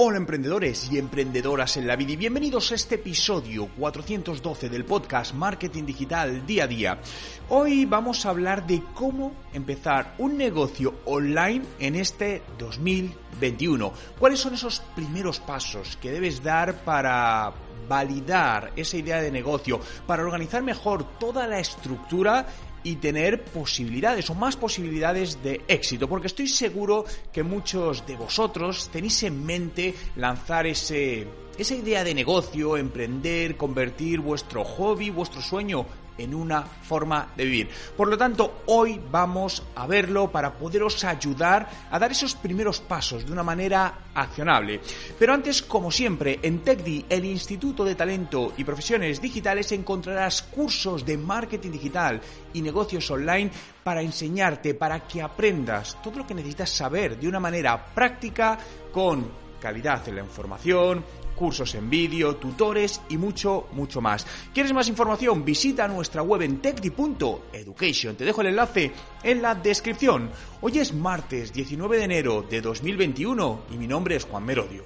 Hola emprendedores y emprendedoras en la vida y bienvenidos a este episodio 412 del podcast Marketing Digital Día a Día. Hoy vamos a hablar de cómo empezar un negocio online en este 2021. ¿Cuáles son esos primeros pasos que debes dar para validar esa idea de negocio, para organizar mejor toda la estructura y tener posibilidades o más posibilidades de éxito, porque estoy seguro que muchos de vosotros tenéis en mente lanzar ese esa idea de negocio, emprender, convertir vuestro hobby, vuestro sueño en una forma de vivir. Por lo tanto, hoy vamos a verlo para poderos ayudar a dar esos primeros pasos de una manera accionable. Pero antes, como siempre, en TechDi, el Instituto de Talento y Profesiones Digitales, encontrarás cursos de marketing digital y negocios online para enseñarte, para que aprendas todo lo que necesitas saber de una manera práctica con calidad en la información, cursos en vídeo, tutores y mucho, mucho más. ¿Quieres más información? Visita nuestra web en techdi.education. Te dejo el enlace en la descripción. Hoy es martes 19 de enero de 2021 y mi nombre es Juan Merodio.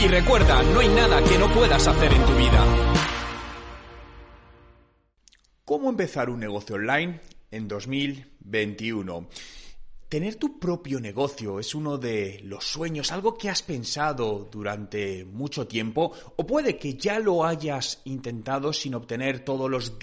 Y recuerda, no hay nada que no puedas hacer en tu vida. ¿Cómo empezar un negocio online en 2021? Tener tu propio negocio es uno de los sueños, algo que has pensado durante mucho tiempo o puede que ya lo hayas intentado sin obtener todos los,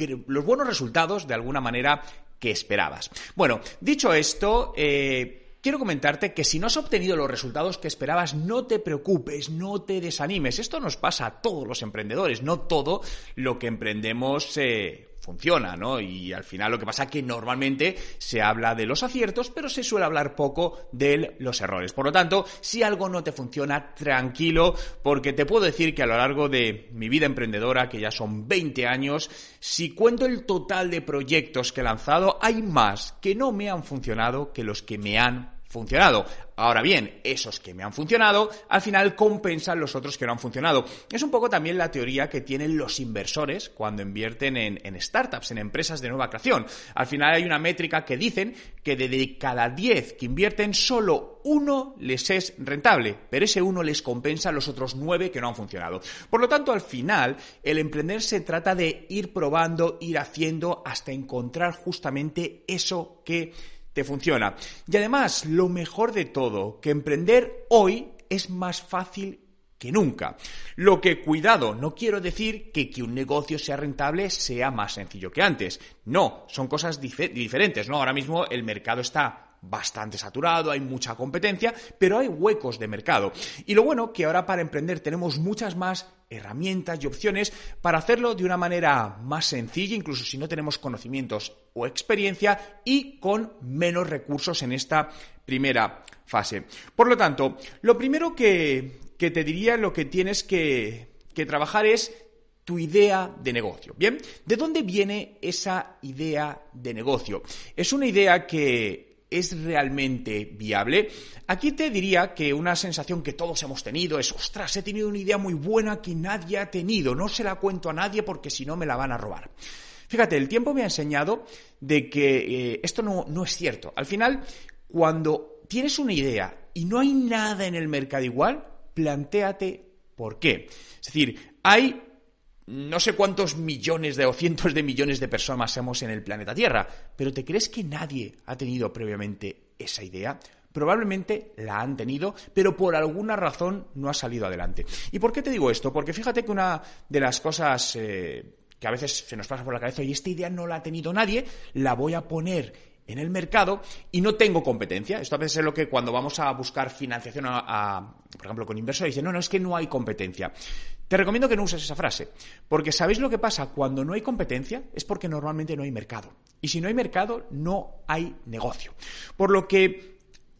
buenos resultados de alguna manera que esperabas. Bueno, dicho esto, eh, quiero comentarte que si no has obtenido los resultados que esperabas, no te preocupes, no te desanimes. Esto nos pasa a todos los emprendedores, no todo lo que emprendemos eh, funciona, ¿no? Y al final lo que pasa es que normalmente se habla de los aciertos, pero se suele hablar poco de los errores. Por lo tanto, si algo no te funciona, tranquilo, porque te puedo decir que a lo largo de mi vida emprendedora, que ya son 20 años, si cuento el total de proyectos que he lanzado, hay más que no me han funcionado que los que me han funcionado. Ahora bien, esos que me han funcionado, al final compensan los otros que no han funcionado. Es un poco también la teoría que tienen los inversores cuando invierten en, startups, en empresas de nueva creación. Al final hay una métrica que dicen que de cada 10 que invierten, solo uno les es rentable, pero ese uno les compensa a los otros 9 que no han funcionado. Por lo tanto, al final, el emprender se trata de ir probando, ir haciendo hasta encontrar justamente eso que te funciona. Y además, lo mejor de todo, que emprender hoy es más fácil que nunca. Lo que, cuidado, no quiero decir que que un negocio sea rentable sea más sencillo que antes. No, son cosas diferentes, ¿no? Ahora mismo el mercado está bastante saturado, hay mucha competencia, pero hay huecos de mercado. Y lo bueno que ahora para emprender tenemos muchas más herramientas y opciones para hacerlo de una manera más sencilla, incluso si no tenemos conocimientos o experiencia y con menos recursos en esta primera fase. Por lo tanto, lo primero que, te diría, lo que tienes que, que trabajar es tu idea de negocio. Bien, ¿de dónde viene esa idea de negocio? Es una idea que es realmente viable? Aquí te diría que una sensación que todos hemos tenido es, ostras, he tenido una idea muy buena que nadie ha tenido, no se la cuento a nadie porque si no me la van a robar. Fíjate, el tiempo me ha enseñado de que eh, esto no, no es cierto. Al final, cuando tienes una idea y no hay nada en el mercado igual, plantéate por qué. Es decir, hay no sé cuántos millones de o cientos de millones de personas somos en el planeta Tierra, pero ¿te crees que nadie ha tenido previamente esa idea? Probablemente la han tenido, pero por alguna razón no ha salido adelante. ¿Y por qué te digo esto? Porque fíjate que una de las cosas eh, que a veces se nos pasa por la cabeza y esta idea no la ha tenido nadie, la voy a poner en el mercado y no tengo competencia. Esto a veces es lo que cuando vamos a buscar financiación, a, por ejemplo, con inversores, dicen, no, no, es que no hay competencia. Te recomiendo que no uses esa frase, porque ¿sabéis lo que pasa cuando no hay competencia? Es porque normalmente no hay mercado. Y si no hay mercado, no hay negocio. Por lo que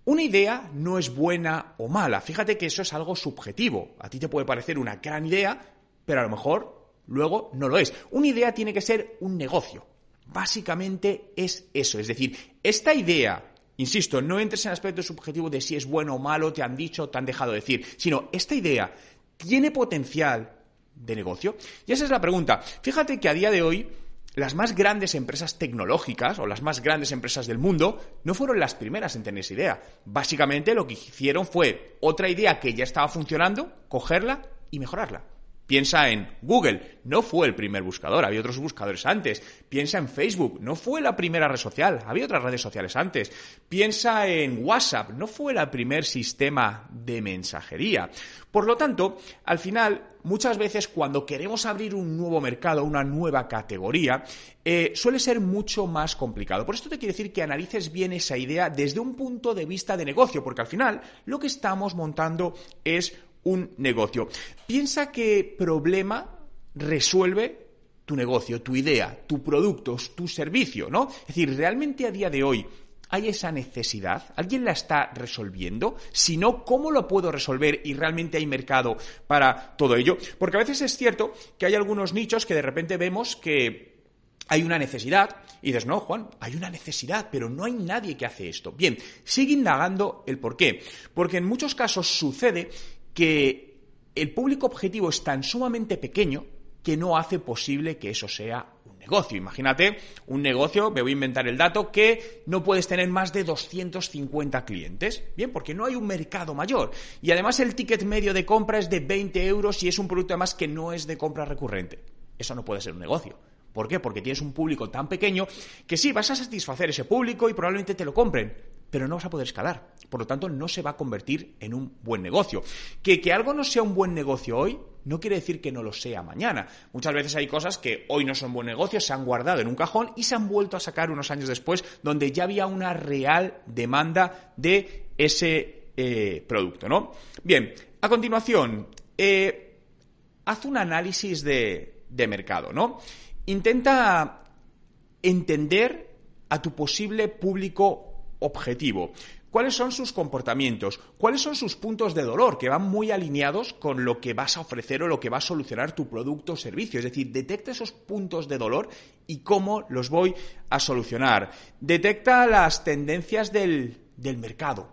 una idea no es buena o mala. Fíjate que eso es algo subjetivo. A ti te puede parecer una gran idea, pero a lo mejor luego no lo es. Una idea tiene que ser un negocio. Básicamente es eso. Es decir, esta idea Insisto, no entres en el aspecto subjetivo de si es bueno o malo, te han dicho, te han dejado decir, sino esta idea tiene potencial de negocio? Y esa es la pregunta. Fíjate que a día de hoy las más grandes empresas tecnológicas o las más grandes empresas del mundo no fueron las primeras en tener esa idea. Básicamente lo que hicieron fue otra idea que ya estaba funcionando, cogerla y mejorarla. Piensa en Google, no fue el primer buscador, había otros buscadores antes. Piensa en Facebook, no fue la primera red social, había otras redes sociales antes. Piensa en WhatsApp, no fue el primer sistema de mensajería. Por lo tanto, al final, muchas veces cuando queremos abrir un nuevo mercado, una nueva categoría, eh, suele ser mucho más complicado. Por esto te quiero decir que analices bien esa idea desde un punto de vista de negocio, porque al final lo que estamos montando es un negocio. Piensa qué problema resuelve tu negocio, tu idea, tu producto, tu servicio, ¿no? Es decir, realmente a día de hoy ¿Hay esa necesidad? ¿Alguien la está resolviendo? Si no, ¿cómo lo puedo resolver y realmente hay mercado para todo ello? Porque a veces es cierto que hay algunos nichos que de repente vemos que hay una necesidad y dices, no, Juan, hay una necesidad, pero no hay nadie que hace esto. Bien, sigue indagando el por qué. Porque en muchos casos sucede que el público objetivo es tan sumamente pequeño que no hace posible que eso sea un negocio. Imagínate un negocio, me voy a inventar el dato, que no puedes tener más de 250 clientes. Bien, porque no hay un mercado mayor. Y además el ticket medio de compra es de 20 euros y es un producto además que no es de compra recurrente. Eso no puede ser un negocio. ¿Por qué? Porque tienes un público tan pequeño que sí, vas a satisfacer ese público y probablemente te lo compren, pero no vas a poder escalar. Por lo tanto, no se va a convertir en un buen negocio. Que, que algo no sea un buen negocio hoy no quiere decir que no lo sea mañana. Muchas veces hay cosas que hoy no son buen negocio, se han guardado en un cajón y se han vuelto a sacar unos años después, donde ya había una real demanda de ese eh, producto, ¿no? Bien, a continuación, eh, haz un análisis de, de mercado, ¿no? Intenta entender a tu posible público objetivo. ¿Cuáles son sus comportamientos? ¿Cuáles son sus puntos de dolor que van muy alineados con lo que vas a ofrecer o lo que va a solucionar tu producto o servicio? Es decir, detecta esos puntos de dolor y cómo los voy a solucionar. Detecta las tendencias del, del mercado.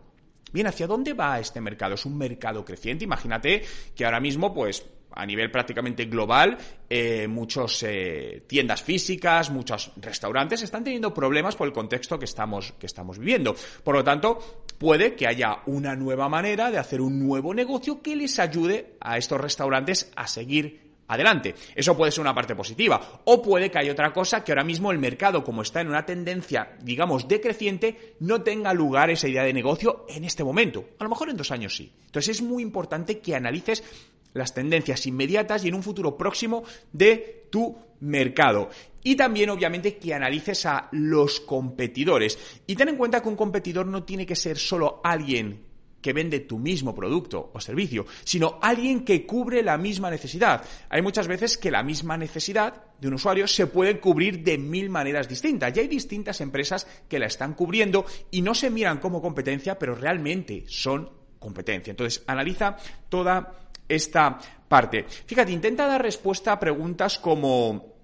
Bien, ¿hacia dónde va este mercado? ¿Es un mercado creciente? Imagínate que ahora mismo, pues, a nivel prácticamente global, eh, muchas eh, tiendas físicas, muchos restaurantes están teniendo problemas por el contexto que estamos, que estamos viviendo. Por lo tanto, puede que haya una nueva manera de hacer un nuevo negocio que les ayude a estos restaurantes a seguir adelante. Eso puede ser una parte positiva. O puede que haya otra cosa que ahora mismo el mercado, como está en una tendencia, digamos, decreciente, no tenga lugar esa idea de negocio en este momento. A lo mejor en dos años sí. Entonces es muy importante que analices las tendencias inmediatas y en un futuro próximo de tu mercado. Y también, obviamente, que analices a los competidores. Y ten en cuenta que un competidor no tiene que ser solo alguien que vende tu mismo producto o servicio, sino alguien que cubre la misma necesidad. Hay muchas veces que la misma necesidad de un usuario se puede cubrir de mil maneras distintas. Y hay distintas empresas que la están cubriendo y no se miran como competencia, pero realmente son competencia. Entonces, analiza toda esta parte. Fíjate, intenta dar respuesta a preguntas como,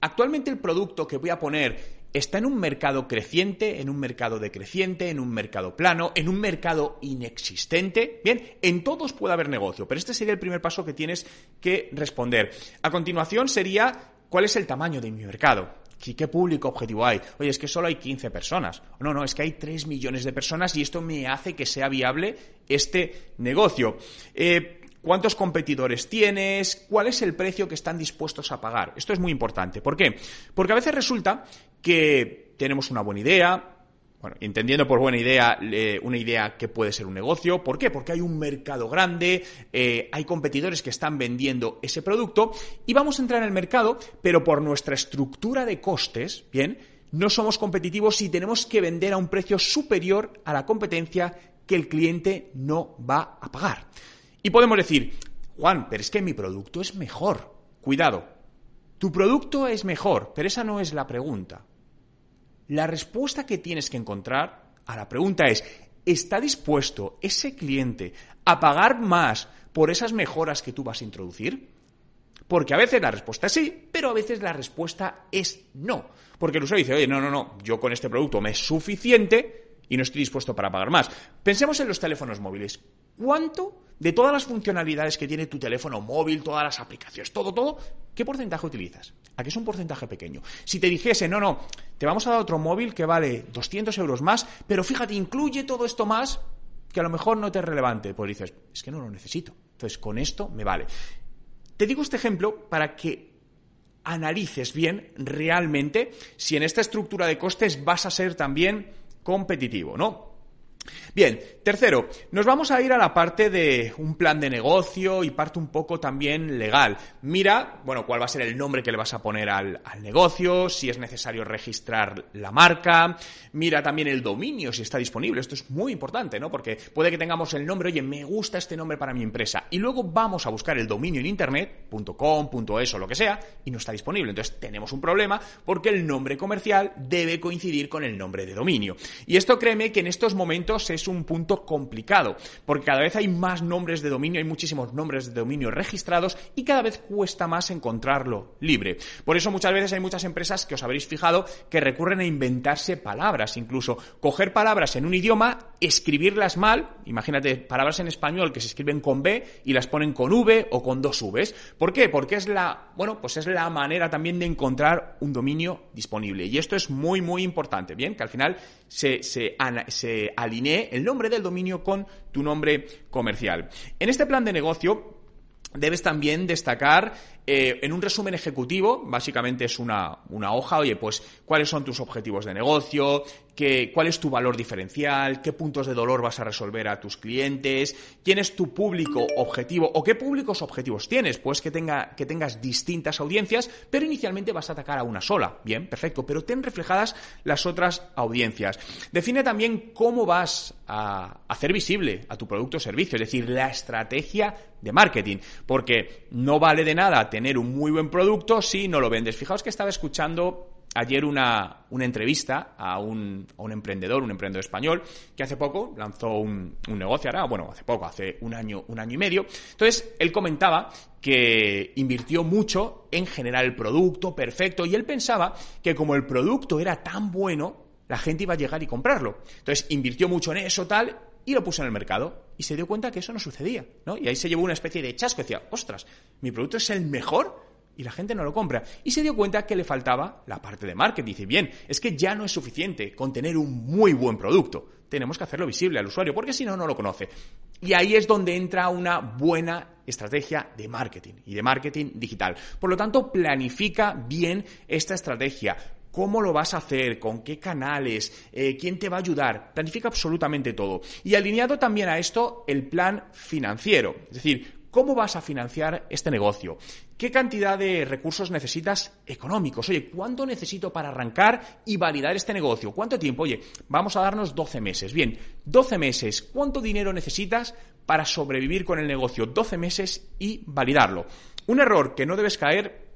¿actualmente el producto que voy a poner está en un mercado creciente, en un mercado decreciente, en un mercado plano, en un mercado inexistente. Bien, en todos puede haber negocio, pero este sería el primer paso que tienes que responder. A continuación sería, ¿cuál es el tamaño de mi mercado? ¿Qué público objetivo hay? Oye, es que solo hay 15 personas. No, no, es que hay 3 millones de personas y esto me hace que sea viable este negocio. Eh, cuántos competidores tienes, cuál es el precio que están dispuestos a pagar. Esto es muy importante. ¿Por qué? Porque a veces resulta que tenemos una buena idea, bueno, entendiendo por buena idea una idea que puede ser un negocio. ¿Por qué? Porque hay un mercado grande, eh, hay competidores que están vendiendo ese producto y vamos a entrar en el mercado, pero por nuestra estructura de costes, ¿bien? No somos competitivos y tenemos que vender a un precio superior a la competencia que el cliente no va a pagar. Y podemos decir, Juan, pero es que mi producto es mejor. Cuidado, tu producto es mejor, pero esa no es la pregunta. La respuesta que tienes que encontrar a la pregunta es, ¿está dispuesto ese cliente a pagar más por esas mejoras que tú vas a introducir? Porque a veces la respuesta es sí, pero a veces la respuesta es no. Porque el usuario dice, oye, no, no, no, yo con este producto me es suficiente, y no estoy dispuesto para pagar más. Pensemos en los teléfonos móviles. ¿Cuánto de todas las funcionalidades que tiene tu teléfono móvil, todas las aplicaciones, todo, todo, qué porcentaje utilizas? Aquí es un porcentaje pequeño. Si te dijese, no, no, te vamos a dar otro móvil que vale 200 euros más, pero fíjate, incluye todo esto más, que a lo mejor no te es relevante, pues dices, es que no lo necesito. Entonces, con esto me vale. Te digo este ejemplo para que analices bien realmente si en esta estructura de costes vas a ser también competitivo, ¿no? Bien, tercero, nos vamos a ir a la parte de un plan de negocio y parte un poco también legal. Mira, bueno, cuál va a ser el nombre que le vas a poner al, negocio, si es necesario registrar la marca, mira también el dominio, si está disponible. Esto es muy importante, ¿no? Porque puede que tengamos el nombre, oye, me gusta este nombre para mi empresa, y luego vamos a buscar el dominio en internet, .com, .es o lo que sea, y no está disponible. Entonces tenemos un problema porque el nombre comercial debe coincidir con el nombre de dominio. Y esto créeme que en estos momentos es un punto complicado, porque cada vez hay más nombres de dominio, hay muchísimos nombres de dominio registrados y cada vez cuesta más encontrarlo libre. Por eso muchas veces hay muchas empresas que os habréis fijado que recurren a inventarse palabras, incluso coger palabras en un idioma, escribirlas mal, imagínate palabras en español que se escriben con B y las ponen con V o con dos Vs. ¿Por qué? Porque es la, bueno, pues es la manera también de encontrar un dominio disponible. Y esto es muy, muy importante, ¿bien? Que al final se, se, se el nombre del dominio con tu nombre comercial. En este plan de negocio debes también destacar eh, en un resumen ejecutivo, básicamente es una, hoja, oye, pues cuáles son tus objetivos de negocio, qué, cuál es tu valor diferencial, qué puntos de dolor vas a resolver a tus clientes, quién es tu público objetivo o qué públicos objetivos tienes, pues que, tenga, que tengas distintas audiencias, pero inicialmente vas a atacar a una sola. Bien, perfecto, pero ten reflejadas las otras audiencias. Define también cómo vas a hacer visible a tu producto o servicio, es decir, la estrategia de marketing, porque no vale de nada tener un muy buen producto si no lo vendes. Fijaos que estaba escuchando ayer una, entrevista a un, emprendedor, un emprendedor español, que hace poco lanzó un, un, negocio, ahora, bueno, hace poco, hace un año, un año y medio. Entonces, él comentaba que invirtió mucho en generar el producto perfecto y él pensaba que como el producto era tan bueno, la gente iba a llegar y comprarlo. Entonces, invirtió mucho en eso, tal, y lo puso en el mercado y se dio cuenta que eso no sucedía, ¿no? Y ahí se llevó una especie de chasco, decía, ostras, mi producto es el mejor y la gente no lo compra. Y se dio cuenta que le faltaba la parte de marketing. Dice, bien, es que ya no es suficiente con tener un muy buen producto. Tenemos que hacerlo visible al usuario, porque si no, no lo conoce. Y ahí es donde entra una buena estrategia de marketing y de marketing digital. Por lo tanto, planifica bien esta estrategia cómo lo vas a hacer, con qué canales, eh, quién te va a ayudar. Planifica absolutamente todo. Y alineado también a esto el plan financiero. Es decir, ¿cómo vas a financiar este negocio? ¿Qué cantidad de recursos necesitas económicos? Oye, ¿cuánto necesito para arrancar y validar este negocio? ¿Cuánto tiempo? Oye, vamos a darnos 12 meses. Bien, 12 meses. ¿Cuánto dinero necesitas para sobrevivir con el negocio? 12 meses y validarlo. Un error que no debes caer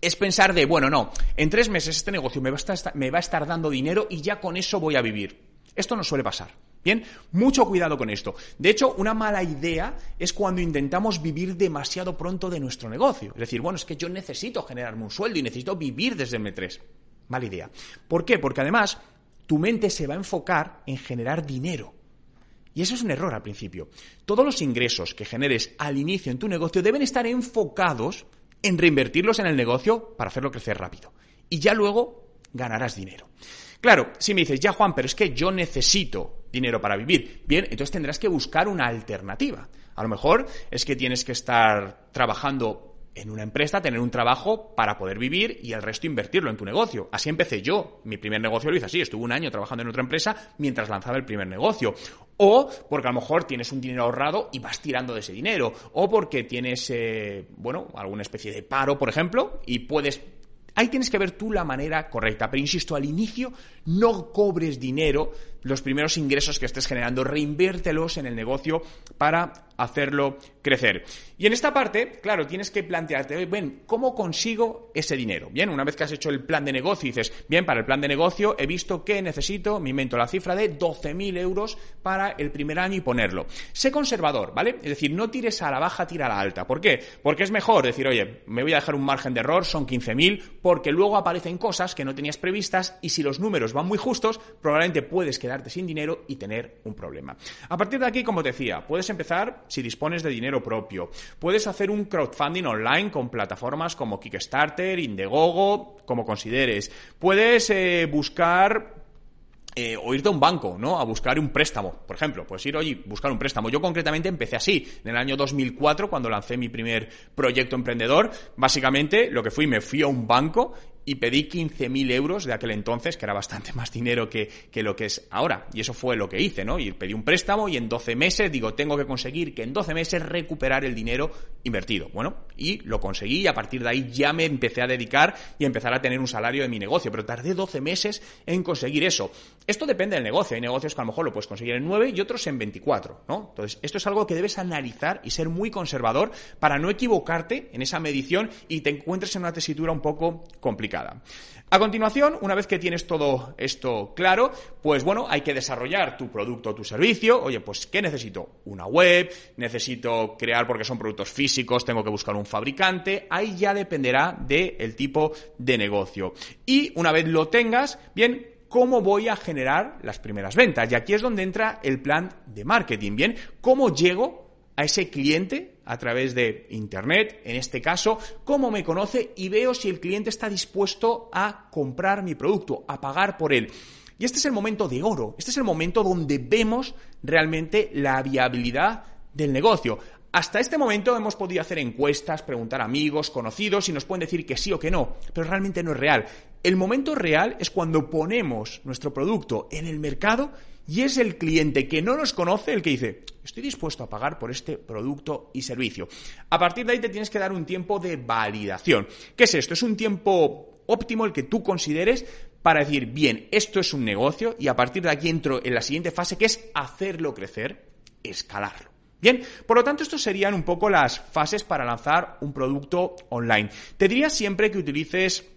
es pensar de, bueno, no, en tres meses este negocio me va, a estar, me va a estar dando dinero y ya con eso voy a vivir. Esto no suele pasar. Bien, mucho cuidado con esto. De hecho, una mala idea es cuando intentamos vivir demasiado pronto de nuestro negocio. Es decir, bueno, es que yo necesito generarme un sueldo y necesito vivir desde el M3. Mala idea. ¿Por qué? Porque además tu mente se va a enfocar en generar dinero. Y eso es un error al principio. Todos los ingresos que generes al inicio en tu negocio deben estar enfocados en reinvertirlos en el negocio para hacerlo crecer rápido. Y ya luego ganarás dinero. Claro, si me dices, ya Juan, pero es que yo necesito dinero para vivir, bien, entonces tendrás que buscar una alternativa. A lo mejor es que tienes que estar trabajando en una empresa, tener un trabajo para poder vivir y el resto invertirlo en tu negocio. Así empecé yo. Mi primer negocio lo hice así. Estuve un año trabajando en otra empresa mientras lanzaba el primer negocio. O porque a lo mejor tienes un dinero ahorrado y vas tirando de ese dinero. O porque tienes, eh, bueno, alguna especie de paro, por ejemplo, y puedes Ahí tienes que ver tú la manera correcta, pero insisto, al inicio no cobres dinero, los primeros ingresos que estés generando, reinviértelos en el negocio para hacerlo crecer. Y en esta parte, claro, tienes que plantearte, bien, ¿cómo consigo ese dinero? Bien, una vez que has hecho el plan de negocio dices, bien, para el plan de negocio he visto que necesito, me invento la cifra de 12.000 euros para el primer año y ponerlo. Sé conservador, ¿vale? Es decir, no tires a la baja, tira a la alta. ¿Por qué? Porque es mejor decir, oye, me voy a dejar un margen de error, son 15.000, porque luego aparecen cosas que no tenías previstas y si los números van muy justos, probablemente puedes sin dinero y tener un problema. A partir de aquí, como te decía, puedes empezar si dispones de dinero propio. Puedes hacer un crowdfunding online con plataformas como Kickstarter, Indiegogo, como consideres. Puedes eh, buscar eh, o irte a un banco, ¿no? A buscar un préstamo, por ejemplo. Puedes ir, oye, buscar un préstamo. Yo concretamente empecé así. En el año 2004, cuando lancé mi primer proyecto emprendedor, básicamente lo que fui, me fui a un banco y pedí 15.000 euros de aquel entonces, que era bastante más dinero que, que, lo que es ahora. Y eso fue lo que hice, ¿no? Y pedí un préstamo y en 12 meses, digo, tengo que conseguir que en 12 meses recuperar el dinero invertido. Bueno, y lo conseguí y a partir de ahí ya me empecé a dedicar y empezar a tener un salario de mi negocio. Pero tardé 12 meses en conseguir eso. Esto depende del negocio. Hay negocios que a lo mejor lo puedes conseguir en 9 y otros en 24, ¿no? Entonces, esto es algo que debes analizar y ser muy conservador para no equivocarte en esa medición y te encuentres en una tesitura un poco complicada. A continuación, una vez que tienes todo esto claro, pues bueno, hay que desarrollar tu producto o tu servicio. Oye, pues ¿qué necesito? Una web, necesito crear porque son productos físicos, tengo que buscar un fabricante. Ahí ya dependerá del tipo de negocio. Y una vez lo tengas, bien, ¿cómo voy a generar las primeras ventas? Y aquí es donde entra el plan de marketing, ¿bien? ¿Cómo llego a ese cliente a través de Internet, en este caso, cómo me conoce y veo si el cliente está dispuesto a comprar mi producto, a pagar por él. Y este es el momento de oro, este es el momento donde vemos realmente la viabilidad del negocio. Hasta este momento hemos podido hacer encuestas, preguntar a amigos, conocidos y nos pueden decir que sí o que no, pero realmente no es real. El momento real es cuando ponemos nuestro producto en el mercado y es el cliente que no nos conoce el que dice, estoy dispuesto a pagar por este producto y servicio. A partir de ahí te tienes que dar un tiempo de validación. ¿Qué es esto? Es un tiempo óptimo el que tú consideres para decir, bien, esto es un negocio y a partir de aquí entro en la siguiente fase que es hacerlo crecer, escalarlo. Bien, por lo tanto, estas serían un poco las fases para lanzar un producto online. Te diría siempre que utilices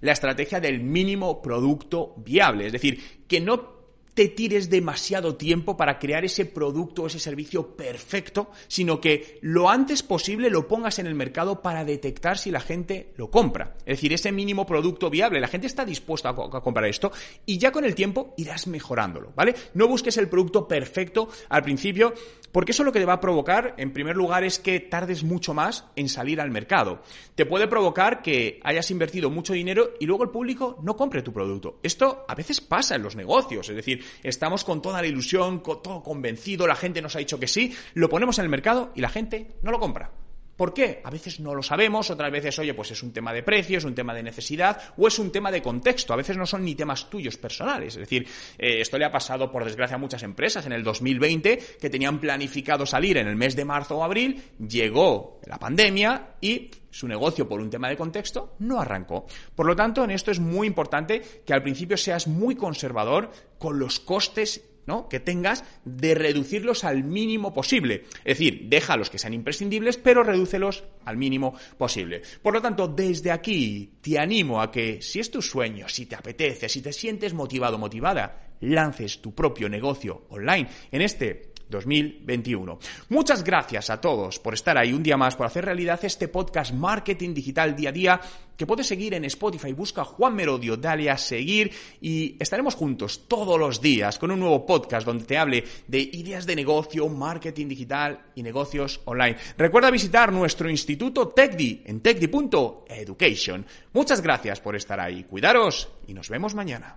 la estrategia del mínimo producto viable, es decir, que no te tires demasiado tiempo para crear ese producto o ese servicio perfecto, sino que lo antes posible lo pongas en el mercado para detectar si la gente lo compra. Es decir, ese mínimo producto viable, la gente está dispuesta a, comprar esto y ya con el tiempo irás mejorándolo, ¿vale? No busques el producto perfecto al principio, porque eso lo que te va a provocar, en primer lugar, es que tardes mucho más en salir al mercado. Te puede provocar que hayas invertido mucho dinero y luego el público no compre tu producto. Esto a veces pasa en los negocios, es decir, estamos con toda la ilusión, con todo convencido, la gente nos ha dicho que sí, lo ponemos en el mercado y la gente no lo compra. ¿Por qué? A veces no lo sabemos, otras veces, oye, pues es un tema de precio, es un tema de necesidad o es un tema de contexto. A veces no son ni temas tuyos personales. Es decir, eh, esto le ha pasado, por desgracia, a muchas empresas en el 2020 que tenían planificado salir en el mes de marzo o abril, llegó la pandemia y su negocio por un tema de contexto no arrancó. Por lo tanto, en esto es muy importante que al principio seas muy conservador con los costes ¿no? que tengas de reducirlos al mínimo posible. Es decir, deja los que sean imprescindibles, pero redúcelos al mínimo posible. Por lo tanto, desde aquí te animo a que si es tu sueño, si te apetece, si te sientes motivado, motivada, lances tu propio negocio online en este 2021. Muchas gracias a todos por estar ahí un día más, por hacer realidad este podcast Marketing Digital Día a Día que puedes seguir en Spotify. Busca Juan Merodio, dale a seguir y estaremos juntos todos los días con un nuevo podcast donde te hable de ideas de negocio, marketing digital y negocios online. Recuerda visitar nuestro instituto TechDi en techdi.education. Muchas gracias por estar ahí. Cuidaros y nos vemos mañana.